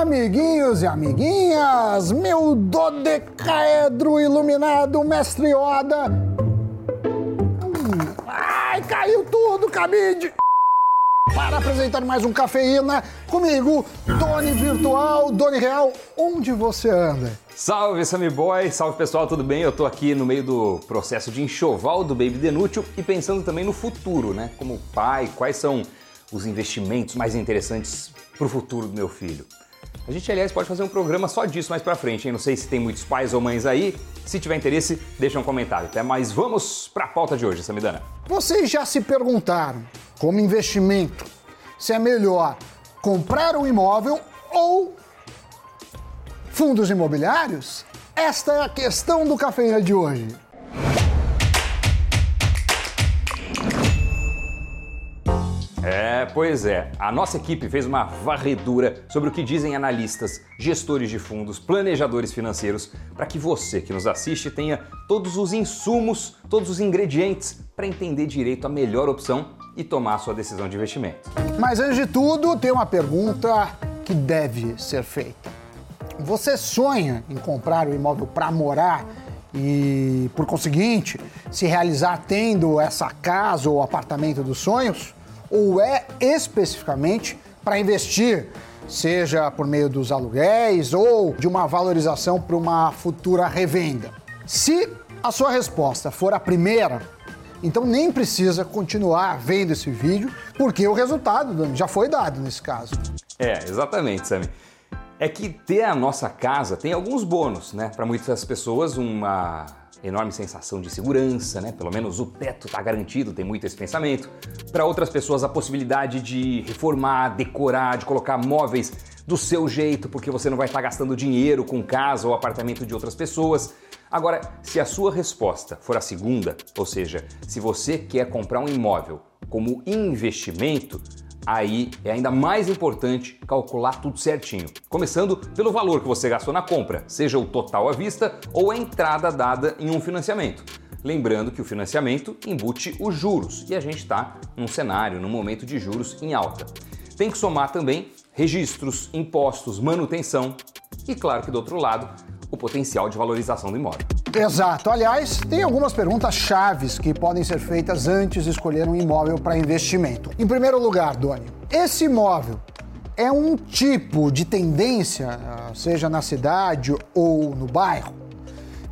Amiguinhos e amiguinhas, meu dodecaedro iluminado mestre Yoda. Hum, ai, caiu tudo, cabide! Para apresentar mais um Cafeína, comigo, Doni Virtual, Doni Real, onde você anda? Salve, Sammy Boy! Salve pessoal, tudo bem? Eu tô aqui no meio do processo de enxoval do Baby Denútil e pensando também no futuro, né? Como pai, quais são os investimentos mais interessantes para o futuro do meu filho? A gente, aliás, pode fazer um programa só disso mais pra frente, hein? Não sei se tem muitos pais ou mães aí. Se tiver interesse, deixa um comentário. Até mais, vamos pra pauta de hoje, Samidana. Vocês já se perguntaram, como investimento, se é melhor comprar um imóvel ou fundos imobiliários? Esta é a questão do cafeína de hoje. É, pois é. A nossa equipe fez uma varredura sobre o que dizem analistas, gestores de fundos, planejadores financeiros, para que você que nos assiste tenha todos os insumos, todos os ingredientes para entender direito a melhor opção e tomar sua decisão de investimento. Mas antes de tudo, tem uma pergunta que deve ser feita. Você sonha em comprar um imóvel para morar e, por conseguinte, se realizar tendo essa casa ou apartamento dos sonhos? Ou é especificamente para investir, seja por meio dos aluguéis ou de uma valorização para uma futura revenda? Se a sua resposta for a primeira, então nem precisa continuar vendo esse vídeo, porque o resultado já foi dado nesse caso. É, exatamente, Sammy. É que ter a nossa casa tem alguns bônus, né? Para muitas pessoas, uma enorme sensação de segurança, né? Pelo menos o teto está garantido, tem muito esse pensamento. Para outras pessoas, a possibilidade de reformar, decorar, de colocar móveis do seu jeito, porque você não vai estar tá gastando dinheiro com casa ou apartamento de outras pessoas. Agora, se a sua resposta for a segunda, ou seja, se você quer comprar um imóvel como investimento, aí é ainda mais importante calcular tudo certinho. Começando pelo valor que você gastou na compra, seja o total à vista ou a entrada dada em um financiamento. Lembrando que o financiamento embute os juros e a gente está num cenário, num momento de juros em alta. Tem que somar também registros, impostos, manutenção e, claro que do outro lado, o potencial de valorização do imóvel. Exato. Aliás, tem algumas perguntas chaves que podem ser feitas antes de escolher um imóvel para investimento. Em primeiro lugar, Doni, esse imóvel é um tipo de tendência, ah, seja na cidade ou no bairro?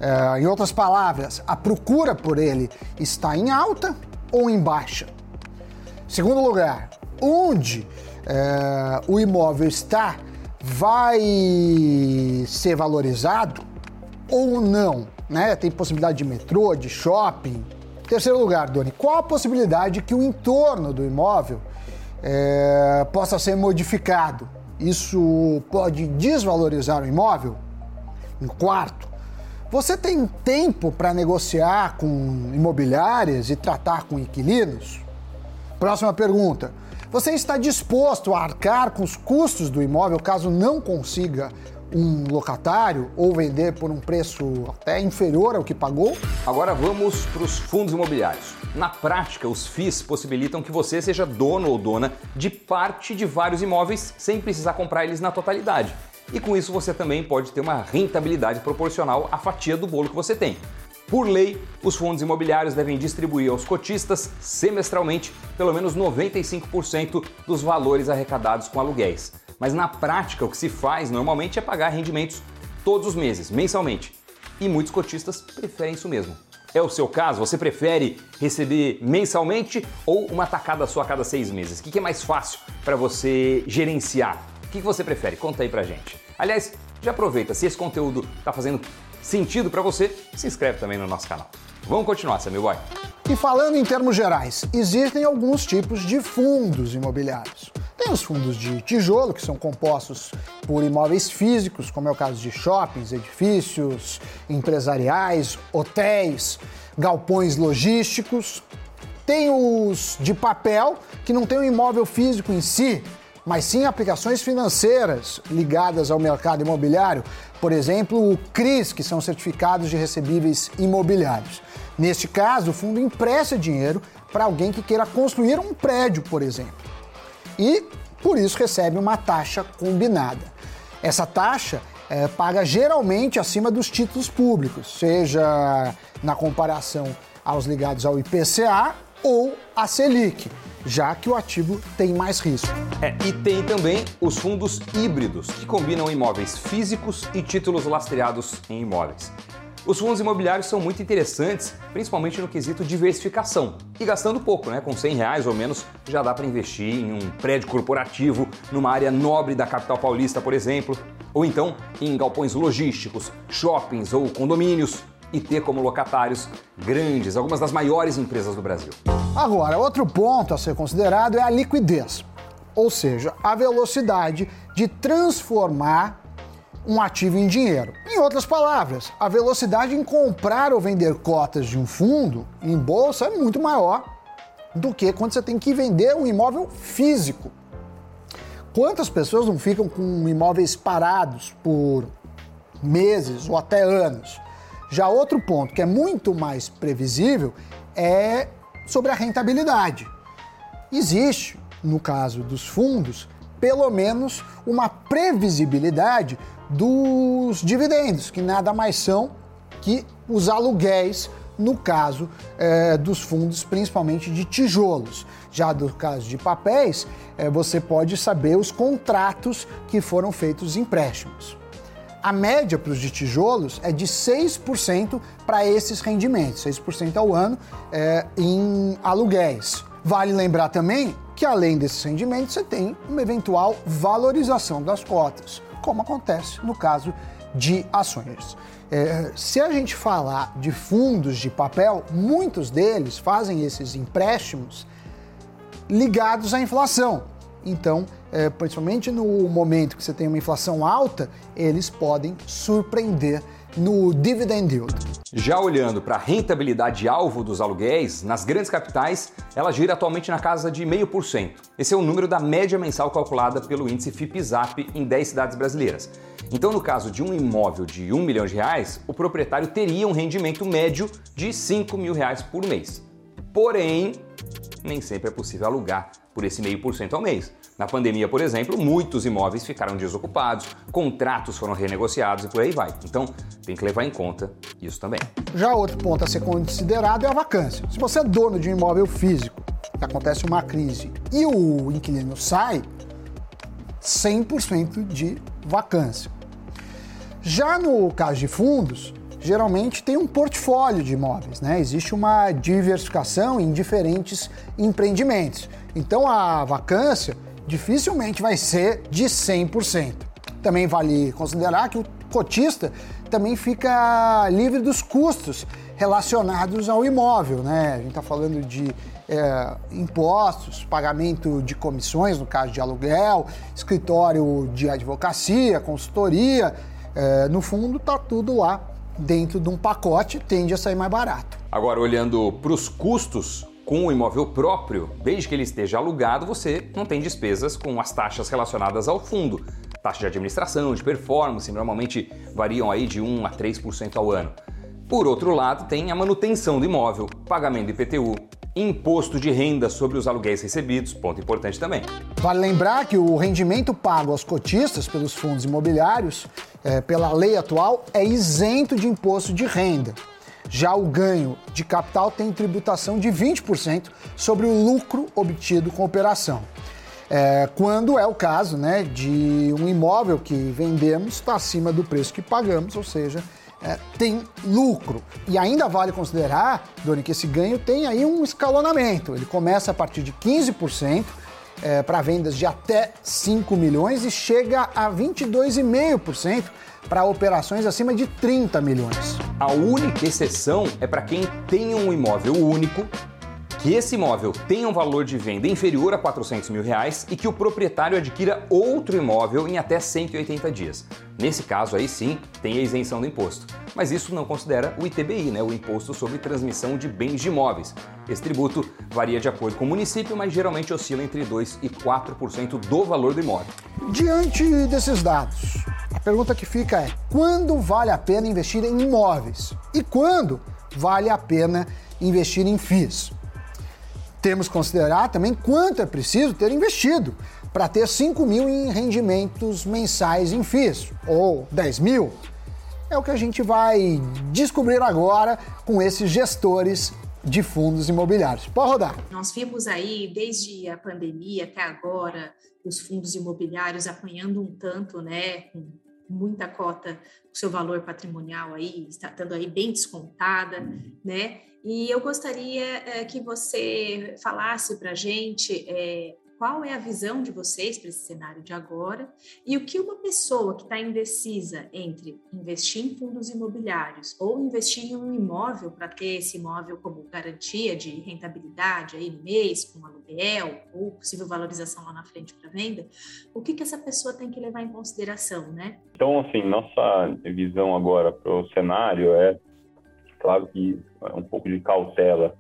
É, em outras palavras, a procura por ele está em alta ou em baixa? Segundo lugar, onde é, o imóvel está vai ser valorizado ou não? Né? Tem possibilidade de metrô, de shopping. Terceiro lugar, Doni, qual a possibilidade que o entorno do imóvel é, possa ser modificado? Isso pode desvalorizar o imóvel? Em quarto, você tem tempo para negociar com imobiliárias e tratar com inquilinos? Próxima pergunta. Você está disposto a arcar com os custos do imóvel caso não consiga um locatário ou vender por um preço até inferior ao que pagou? Agora vamos para os fundos imobiliários. Na prática, os FIIs possibilitam que você seja dono ou dona de parte de vários imóveis sem precisar comprar eles na totalidade. E com isso você também pode ter uma rentabilidade proporcional à fatia do bolo que você tem. Por lei, os fundos imobiliários devem distribuir aos cotistas semestralmente pelo menos 95% dos valores arrecadados com aluguéis. Mas na prática, o que se faz normalmente é pagar rendimentos todos os meses, mensalmente. E muitos cotistas preferem isso mesmo. É o seu caso? Você prefere receber mensalmente ou uma tacada só a cada seis meses? O que é mais fácil para você gerenciar? O que você prefere? Conta aí pra gente. Aliás, já aproveita, se esse conteúdo está fazendo sentido para você, se inscreve também no nosso canal. Vamos continuar, Samir Boy. E falando em termos gerais, existem alguns tipos de fundos imobiliários. Tem os fundos de tijolo, que são compostos por imóveis físicos, como é o caso de shoppings, edifícios empresariais, hotéis, galpões logísticos. Tem os de papel, que não tem um imóvel físico em si, mas sim aplicações financeiras ligadas ao mercado imobiliário, por exemplo, o CRIs, que são certificados de recebíveis imobiliários. Neste caso, o fundo empresta dinheiro para alguém que queira construir um prédio, por exemplo. E por isso recebe uma taxa combinada. Essa taxa é, paga geralmente acima dos títulos públicos, seja na comparação aos ligados ao IPCA ou à Selic, já que o ativo tem mais risco. É, e tem também os fundos híbridos, que combinam imóveis físicos e títulos lastreados em imóveis. Os fundos imobiliários são muito interessantes, principalmente no quesito diversificação. E gastando pouco, né? Com 100 reais ou menos, já dá para investir em um prédio corporativo, numa área nobre da capital paulista, por exemplo, ou então em galpões logísticos, shoppings ou condomínios e ter como locatários grandes, algumas das maiores empresas do Brasil. Agora, outro ponto a ser considerado é a liquidez, ou seja, a velocidade de transformar um ativo em dinheiro. Em outras palavras, a velocidade em comprar ou vender cotas de um fundo em bolsa é muito maior do que quando você tem que vender um imóvel físico. Quantas pessoas não ficam com imóveis parados por meses ou até anos? Já outro ponto que é muito mais previsível é sobre a rentabilidade. Existe, no caso dos fundos, pelo menos uma previsibilidade dos dividendos, que nada mais são que os aluguéis, no caso é, dos fundos, principalmente de tijolos. Já do caso de papéis, é, você pode saber os contratos que foram feitos empréstimos. A média para os de tijolos é de 6% para esses rendimentos, 6% ao ano é, em aluguéis. Vale lembrar também que, além desses rendimentos, você tem uma eventual valorização das cotas como acontece no caso de ações. É, se a gente falar de fundos de papel, muitos deles fazem esses empréstimos ligados à inflação. Então, é, principalmente no momento que você tem uma inflação alta, eles podem surpreender no dividend yield. Já olhando para a rentabilidade alvo dos aluguéis, nas grandes capitais, ela gira atualmente na casa de 0,5%. Esse é o número da média mensal calculada pelo índice FIPZAP em 10 cidades brasileiras. Então, no caso de um imóvel de 1 milhão de reais, o proprietário teria um rendimento médio de 5 mil reais por mês. Porém, nem sempre é possível alugar por esse meio por cento ao mês. Na pandemia, por exemplo, muitos imóveis ficaram desocupados, contratos foram renegociados e por aí vai. Então, tem que levar em conta isso também. Já outro ponto a ser considerado é a vacância. Se você é dono de um imóvel físico, acontece uma crise e o inquilino sai, 100% de vacância. Já no caso de fundos, geralmente tem um portfólio de imóveis, né? Existe uma diversificação em diferentes empreendimentos. Então a vacância dificilmente vai ser de 100%. Também vale considerar que o cotista também fica livre dos custos relacionados ao imóvel, né? A gente está falando de é, impostos, pagamento de comissões, no caso de aluguel, escritório de advocacia, consultoria. É, no fundo, está tudo lá dentro de um pacote, tende a sair mais barato. Agora, olhando para os custos com o imóvel próprio, desde que ele esteja alugado, você não tem despesas com as taxas relacionadas ao fundo. Taxa de administração, de performance, normalmente variam aí de 1 a 3% ao ano. Por outro lado, tem a manutenção do imóvel, pagamento de IPTU, imposto de renda sobre os aluguéis recebidos, ponto importante também. Vale lembrar que o rendimento pago aos cotistas pelos fundos imobiliários, é, pela lei atual, é isento de imposto de renda. Já o ganho de capital tem tributação de 20% sobre o lucro obtido com a operação. É, quando é o caso né, de um imóvel que vendemos está acima do preço que pagamos, ou seja, é, tem lucro. E ainda vale considerar, Doni, que esse ganho tem aí um escalonamento. Ele começa a partir de 15% é, para vendas de até 5 milhões e chega a 22,5% para operações acima de 30 milhões. A única exceção é para quem tem um imóvel único, que esse imóvel tenha um valor de venda inferior a 400 mil reais e que o proprietário adquira outro imóvel em até 180 dias. Nesse caso aí sim tem a isenção do imposto. Mas isso não considera o ITBI, né, o Imposto sobre Transmissão de Bens de Imóveis. Esse tributo varia de acordo com o município, mas geralmente oscila entre 2% e 4% do valor do imóvel. Diante desses dados, a pergunta que fica é: quando vale a pena investir em imóveis? E quando vale a pena investir em FIIs? Temos que considerar também quanto é preciso ter investido. para ter 5 mil em rendimentos mensais em FIIs, ou 10 mil? É o que a gente vai descobrir agora com esses gestores de fundos imobiliários. Pode rodar. Nós vimos aí, desde a pandemia até agora, os fundos imobiliários apanhando um tanto, né, muita cota, o seu valor patrimonial aí, está estando aí bem descontada, né? E eu gostaria é, que você falasse para a gente é, qual é a visão de vocês para esse cenário de agora e o que uma pessoa que está indecisa entre investir em fundos imobiliários ou investir em um imóvel para ter esse imóvel como garantia de rentabilidade aí no mês, com aluguel ou possível valorização lá na frente para venda, o que, que essa pessoa tem que levar em consideração, né? Então, assim, nossa visão agora para o cenário é, claro que é um pouco de cautela,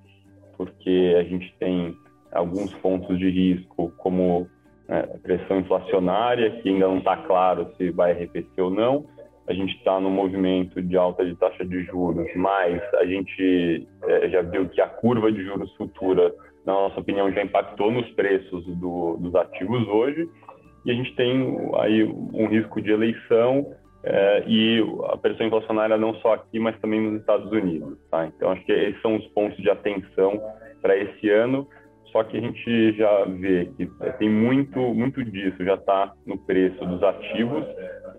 porque a gente tem alguns pontos de risco, como né, pressão inflacionária, que ainda não está claro se vai arrefecer ou não. A gente está no movimento de alta de taxa de juros, mas a gente é, já viu que a curva de juros futura, na nossa opinião, já impactou nos preços do, dos ativos hoje. E a gente tem aí um risco de eleição é, e a pressão inflacionária não só aqui, mas também nos Estados Unidos. Tá? Então, acho que esses são os pontos de atenção para esse ano. Só que a gente já vê que é, tem muito, muito disso já está no preço dos ativos.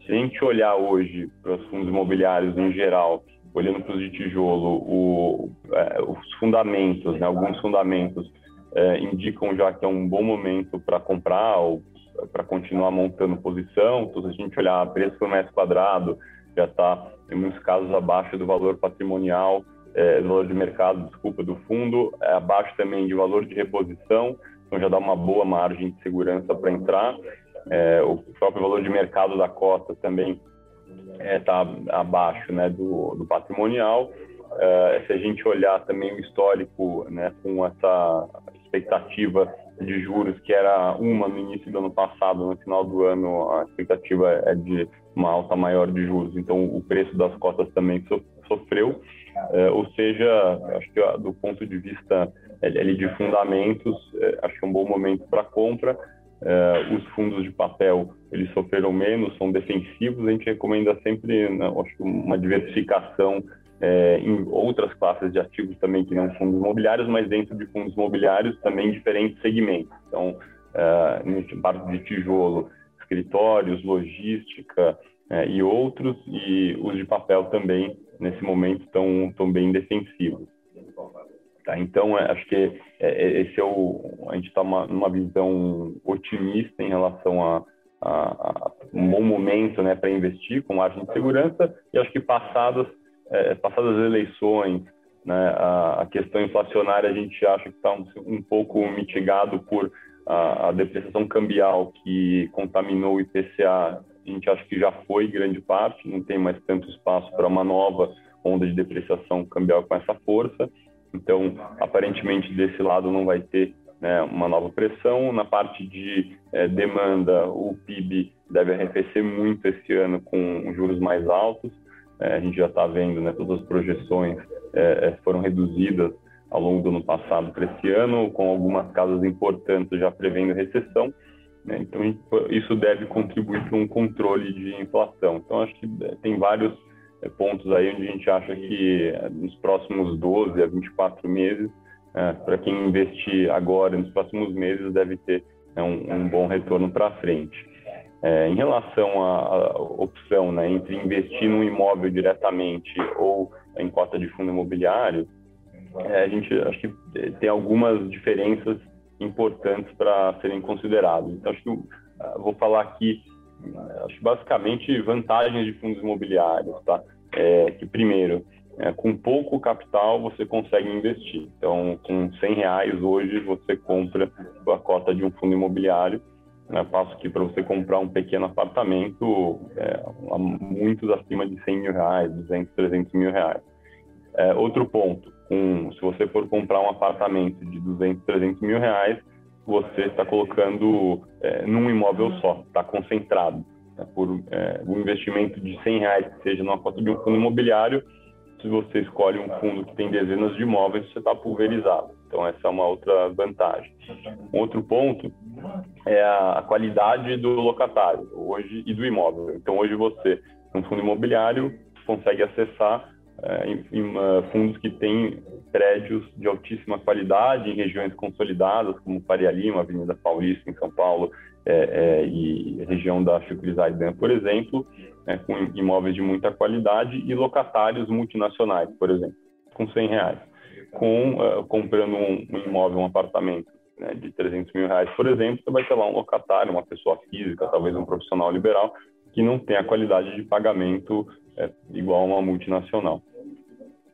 Se a gente olhar hoje para os fundos imobiliários em geral, olhando para os de tijolo, o, é, os fundamentos, né, alguns fundamentos é, indicam já que é um bom momento para comprar ou para continuar montando posição. Então, se a gente olhar preço por metro quadrado, já está, em muitos casos, abaixo do valor patrimonial é, valor de mercado, desculpa, do fundo, é abaixo também de valor de reposição, então já dá uma boa margem de segurança para entrar. É, o próprio valor de mercado da cota também está é, abaixo né, do, do patrimonial. É, se a gente olhar também o histórico né, com essa expectativa de juros que era uma no início do ano passado, no final do ano a expectativa é de uma alta maior de juros, então o preço das cotas também sofreu. É, ou seja, acho que do ponto de vista ali de fundamentos, é, acho que é um bom momento para compra. É, os fundos de papel eles sofreram menos, são defensivos. A gente recomenda sempre, né, acho uma diversificação é, em outras classes de ativos também que não fundos imobiliários, mas dentro de fundos imobiliários também diferentes segmentos. Então, é, nesse parte de tijolo, escritórios, logística é, e outros, e os de papel também nesse momento estão tão bem defensivos. Tá? Então, é, acho que é, é, esse é o a gente está numa visão otimista em relação a, a, a um bom momento, né, para investir com margem de segurança. E acho que passadas é, passadas as eleições, né, a, a, questão inflacionária a gente acha que está um, um, pouco mitigado por a, a depreciação cambial que contaminou o IPCA a gente acha que já foi grande parte, não tem mais tanto espaço para uma nova onda de depreciação cambial com essa força. Então, aparentemente, desse lado não vai ter né, uma nova pressão. Na parte de é, demanda, o PIB deve arrefecer muito esse ano com juros mais altos. É, a gente já está vendo, né, todas as projeções é, foram reduzidas ao longo do ano passado para esse ano, com algumas casas importantes já prevendo recessão. Né? Então, isso deve contribuir para um controle de inflação. Então, acho que é, tem vários é, pontos aí onde a gente acha que é, nos próximos 12 a 24 meses, é, para quem investir agora, nos próximos meses, deve ter é, um, um, bom retorno para frente. É, em relação à, opção né, entre investir num imóvel diretamente ou em cota de fundo imobiliário, a gente acho que tem algumas diferenças importantes para serem considerados. Então, acho que uh, vou falar aqui, uh, acho basicamente vantagens de fundos imobiliários, tá? É, que primeiro, é, com pouco capital você consegue investir. Então, com 100 reais hoje você compra a cota de um fundo imobiliário. Né? Passo que para você comprar um pequeno apartamento, é, muitos acima de 100 mil reais, 200, 300 mil reais. É, outro ponto, com, se você for comprar um apartamento de 200, 300 mil reais, você está colocando é, num imóvel só, está concentrado. Né, por é, um investimento de 100 reais, que seja numa cota de um fundo imobiliário, se você escolhe um fundo que tem dezenas de imóveis, você está pulverizado. Então, essa é uma outra vantagem. Um outro ponto é a qualidade do locatário hoje e do imóvel. Então, hoje você, um fundo imobiliário, consegue acessar é, em, em uh, fundos que têm prédios de altíssima qualidade em regiões consolidadas, como Faria Lima, Avenida Paulista, em São Paulo, é, é, e região da Chucrizaidan, por exemplo, né, com imóveis de muita qualidade e locatários multinacionais, por exemplo, com 100 reais. Com, uh, comprando um, um, imóvel, um apartamento né, de 300 mil reais, por exemplo, você vai ter lá um locatário, uma pessoa física, talvez um profissional liberal, que não tem a qualidade de pagamento é, igual a uma multinacional.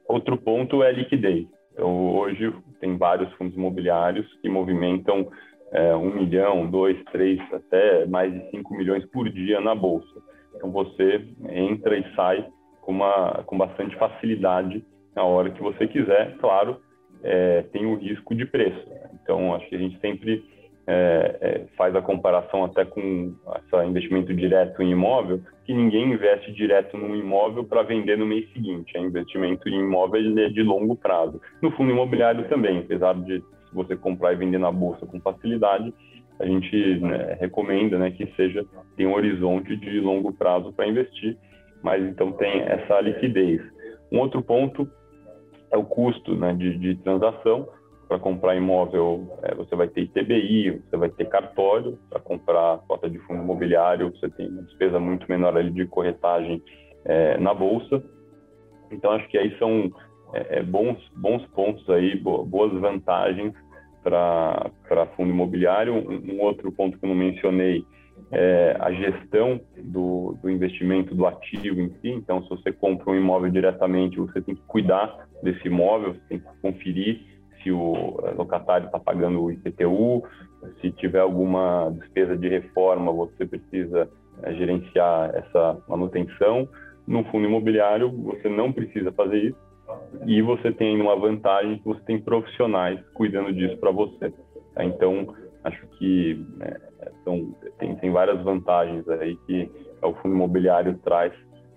Outro ponto é liquidez. Então, hoje tem vários fundos imobiliários que movimentam é, um milhão, dois, três, até mais de cinco milhões por dia na bolsa. Então você entra e sai com, uma, com bastante facilidade na hora que você quiser. Claro, é, tem o risco de preço. Então acho que a gente sempre é, é, faz a comparação até com esse investimento direto em imóvel, que ninguém investe direto num imóvel para vender no mês seguinte. É investimento em imóvel é de longo prazo. No fundo imobiliário também, apesar de você comprar e vender na bolsa com facilidade, a gente né, recomenda né, que seja tem um horizonte de longo prazo para investir, mas então tem essa liquidez. Um outro ponto é o custo né, de, de transação. Para comprar imóvel, é, você vai ter ITBI, você vai ter cartório. Para comprar cota de fundo imobiliário, você tem uma despesa muito menor ali de corretagem é, na bolsa. Então, acho que aí são é, é bons, bons pontos aí, boas vantagens para fundo imobiliário. Um, um, outro ponto que eu não mencionei é a gestão do, do investimento do ativo em si. Então, se você compra um imóvel diretamente, você tem que cuidar desse imóvel, você tem que conferir se o locatário está pagando o IPTU, se tiver alguma despesa de reforma, você precisa é, gerenciar essa manutenção. No fundo imobiliário, você não precisa fazer isso e você tem uma vantagem que você tem profissionais cuidando disso para você. Tá? Então, acho que é, são, tem, tem várias vantagens aí que o fundo imobiliário traz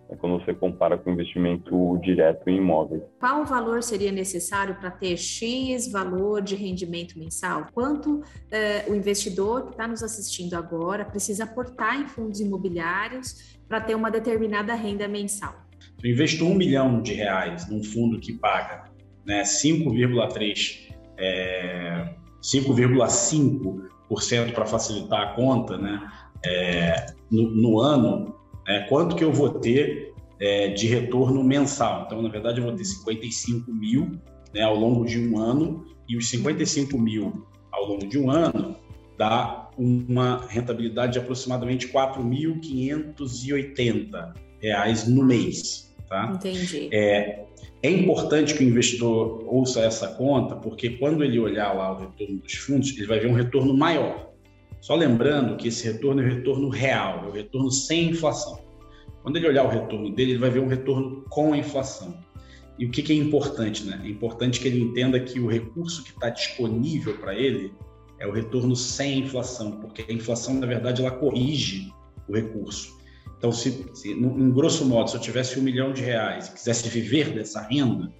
né, quando você compara com investimento direto em imóveis. Qual valor seria necessário para ter X valor de rendimento mensal? Quanto é, o investidor que está nos assistindo agora precisa aportar em fundos imobiliários para ter uma determinada renda mensal? Se eu investo um milhão de reais num fundo que paga né, 5,3, é, 5,5% para facilitar a conta né, é, no, no, ano, é, quanto que eu vou ter é, de retorno mensal? Então, na verdade, eu vou ter 55 mil né, ao longo de um ano e os 55 mil ao longo de um ano dá uma rentabilidade de aproximadamente 4.580 reais no mês. Tá? Entendi. É, é importante que o investidor ouça essa conta, porque quando ele olhar lá o retorno dos fundos, ele vai ver um retorno maior. Só lembrando que esse retorno é o retorno real, é o retorno sem inflação. Quando ele olhar o retorno dele, ele vai ver um retorno com inflação. E o que, que é importante? Né? É importante que ele entenda que o recurso que está disponível para ele é o retorno sem inflação, porque a inflação, na verdade, ela corrige o recurso. Então, se, se em grosso modo, se eu tivesse um milhão de reais e quisesse viver dessa renda,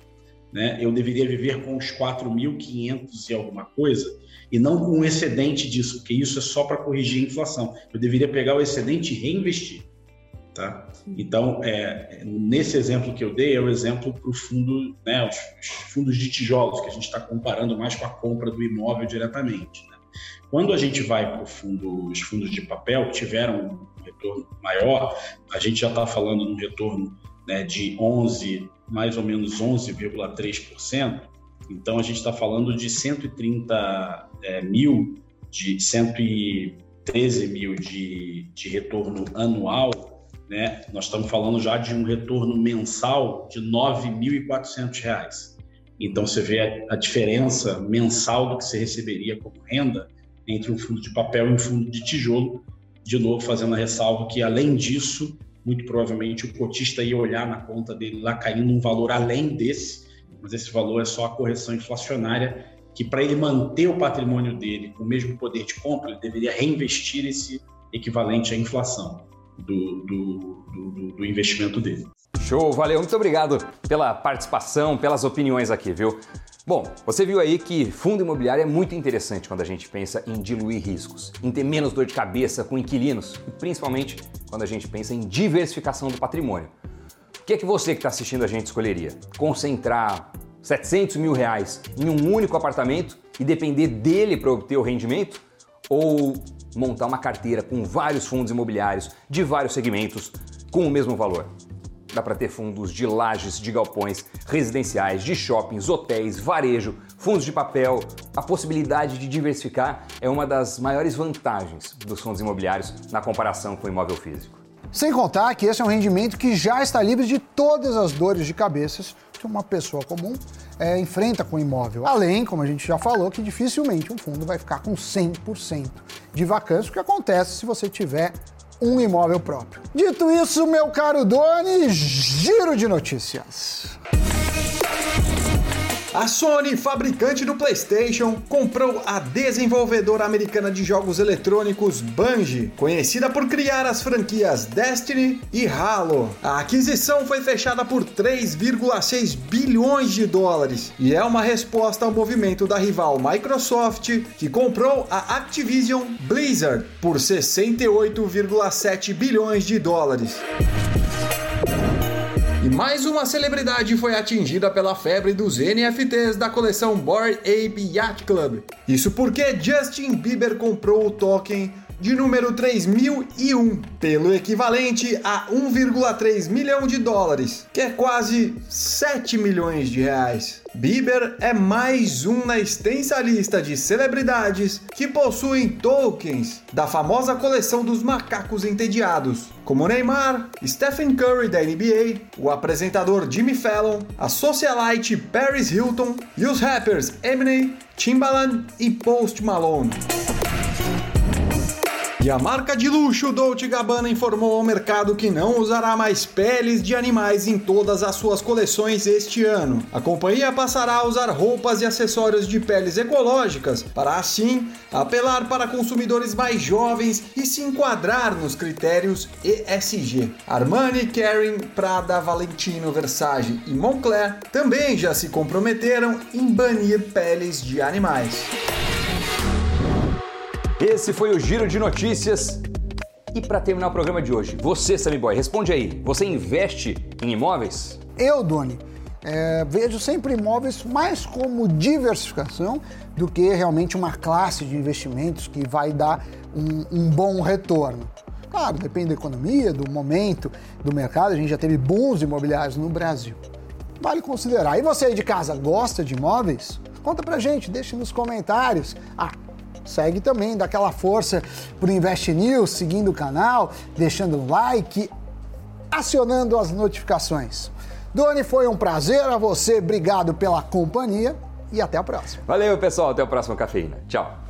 né, eu deveria viver com os 4.500 e alguma coisa, e não com um excedente disso, porque isso é só para corrigir a inflação. Eu deveria pegar o excedente e reinvestir. Tá? Então, é, nesse exemplo que eu dei, é o exemplo para o fundo, né, os, os, fundos de tijolos, que a gente está comparando mais com a compra do imóvel diretamente. Né? Quando a gente vai para fundo, os fundos de papel, que tiveram um retorno maior, a gente já está falando num retorno né, de 11, mais ou menos 11,3%. Então a gente está falando de 130 é, mil, de 113 mil de, de retorno anual, né? Nós estamos falando já de um retorno mensal de R$ 9.400. Então você vê a, diferença mensal do que você receberia como renda entre um fundo de papel e um fundo de tijolo, de novo fazendo a ressalva que, além disso, muito provavelmente o cotista ia olhar na conta dele lá caindo um valor além desse, mas esse valor é só a correção inflacionária, que para ele manter o patrimônio dele com o mesmo poder de compra, ele deveria reinvestir esse equivalente à inflação do, do, do, do investimento dele. Show, valeu, muito obrigado pela participação, pelas opiniões aqui, viu? Bom, você viu aí que fundo imobiliário é muito interessante quando a gente pensa em diluir riscos, em ter menos dor de cabeça com inquilinos e principalmente quando a gente pensa em diversificação do patrimônio. O que é que você que está assistindo a gente escolheria? Concentrar 700 mil reais em um único apartamento e depender dele para obter o rendimento? Ou montar uma carteira com vários fundos imobiliários de vários segmentos com o mesmo valor? Dá para ter fundos de lajes, de galpões, residenciais, de shoppings, hotéis, varejo, fundos de papel. A possibilidade de diversificar é uma das maiores vantagens dos fundos imobiliários na comparação com o imóvel físico. Sem contar que esse é um rendimento que já está livre de todas as dores de cabeças que uma pessoa comum é, enfrenta com o imóvel. Além, como a gente já falou, que dificilmente um fundo vai ficar com 100% de vacância, o que acontece se você tiver um imóvel próprio. Dito isso, meu caro Doni, giro de notícias. A Sony, fabricante do PlayStation, comprou a desenvolvedora americana de jogos eletrônicos Bungie, conhecida por criar as franquias Destiny e Halo. A aquisição foi fechada por 3,6 bilhões de dólares e é uma resposta ao movimento da rival Microsoft, que comprou a Activision Blizzard por 68,7 bilhões de dólares. Mais uma celebridade foi atingida pela febre dos NFTs da coleção Bored Ape Yacht Club. Isso porque Justin Bieber comprou o token de número 3001, pelo equivalente a 1,3 milhão de dólares, que é quase 7 milhões de reais. Bieber é mais um na extensa lista de celebridades que possuem tokens da famosa coleção dos macacos entediados, como Neymar, Stephen Curry da NBA, o apresentador Jimmy Fallon, a socialite Paris Hilton e os rappers Eminem, Timbaland e Post Malone. E a marca de luxo Dolce Gabbana informou ao mercado que não usará mais peles de animais em todas as suas coleções este ano. A companhia passará a usar roupas e acessórios de peles ecológicas para assim apelar para consumidores mais jovens e se enquadrar nos critérios ESG. Armani, Kering, Prada, Valentino, Versace e Moncler também já se comprometeram em banir peles de animais. Esse foi o Giro de Notícias. E para terminar o programa de hoje, você, Sammy Boy, responde aí. Você investe em imóveis? Eu, Doni, é, vejo sempre imóveis mais como diversificação do que realmente uma classe de investimentos que vai dar um, um bom retorno. Claro, depende da economia, do momento, do mercado. A gente já teve bons imobiliários no Brasil. Vale considerar. E você aí de casa gosta de imóveis? Conta pra gente, deixe nos comentários. Ah, segue também, dá aquela força pro Invest News, seguindo o canal, deixando um like, acionando as notificações. Doni, foi um prazer a você, obrigado pela companhia e até a próxima. Valeu, pessoal, até o próximo Cafeína. Tchau.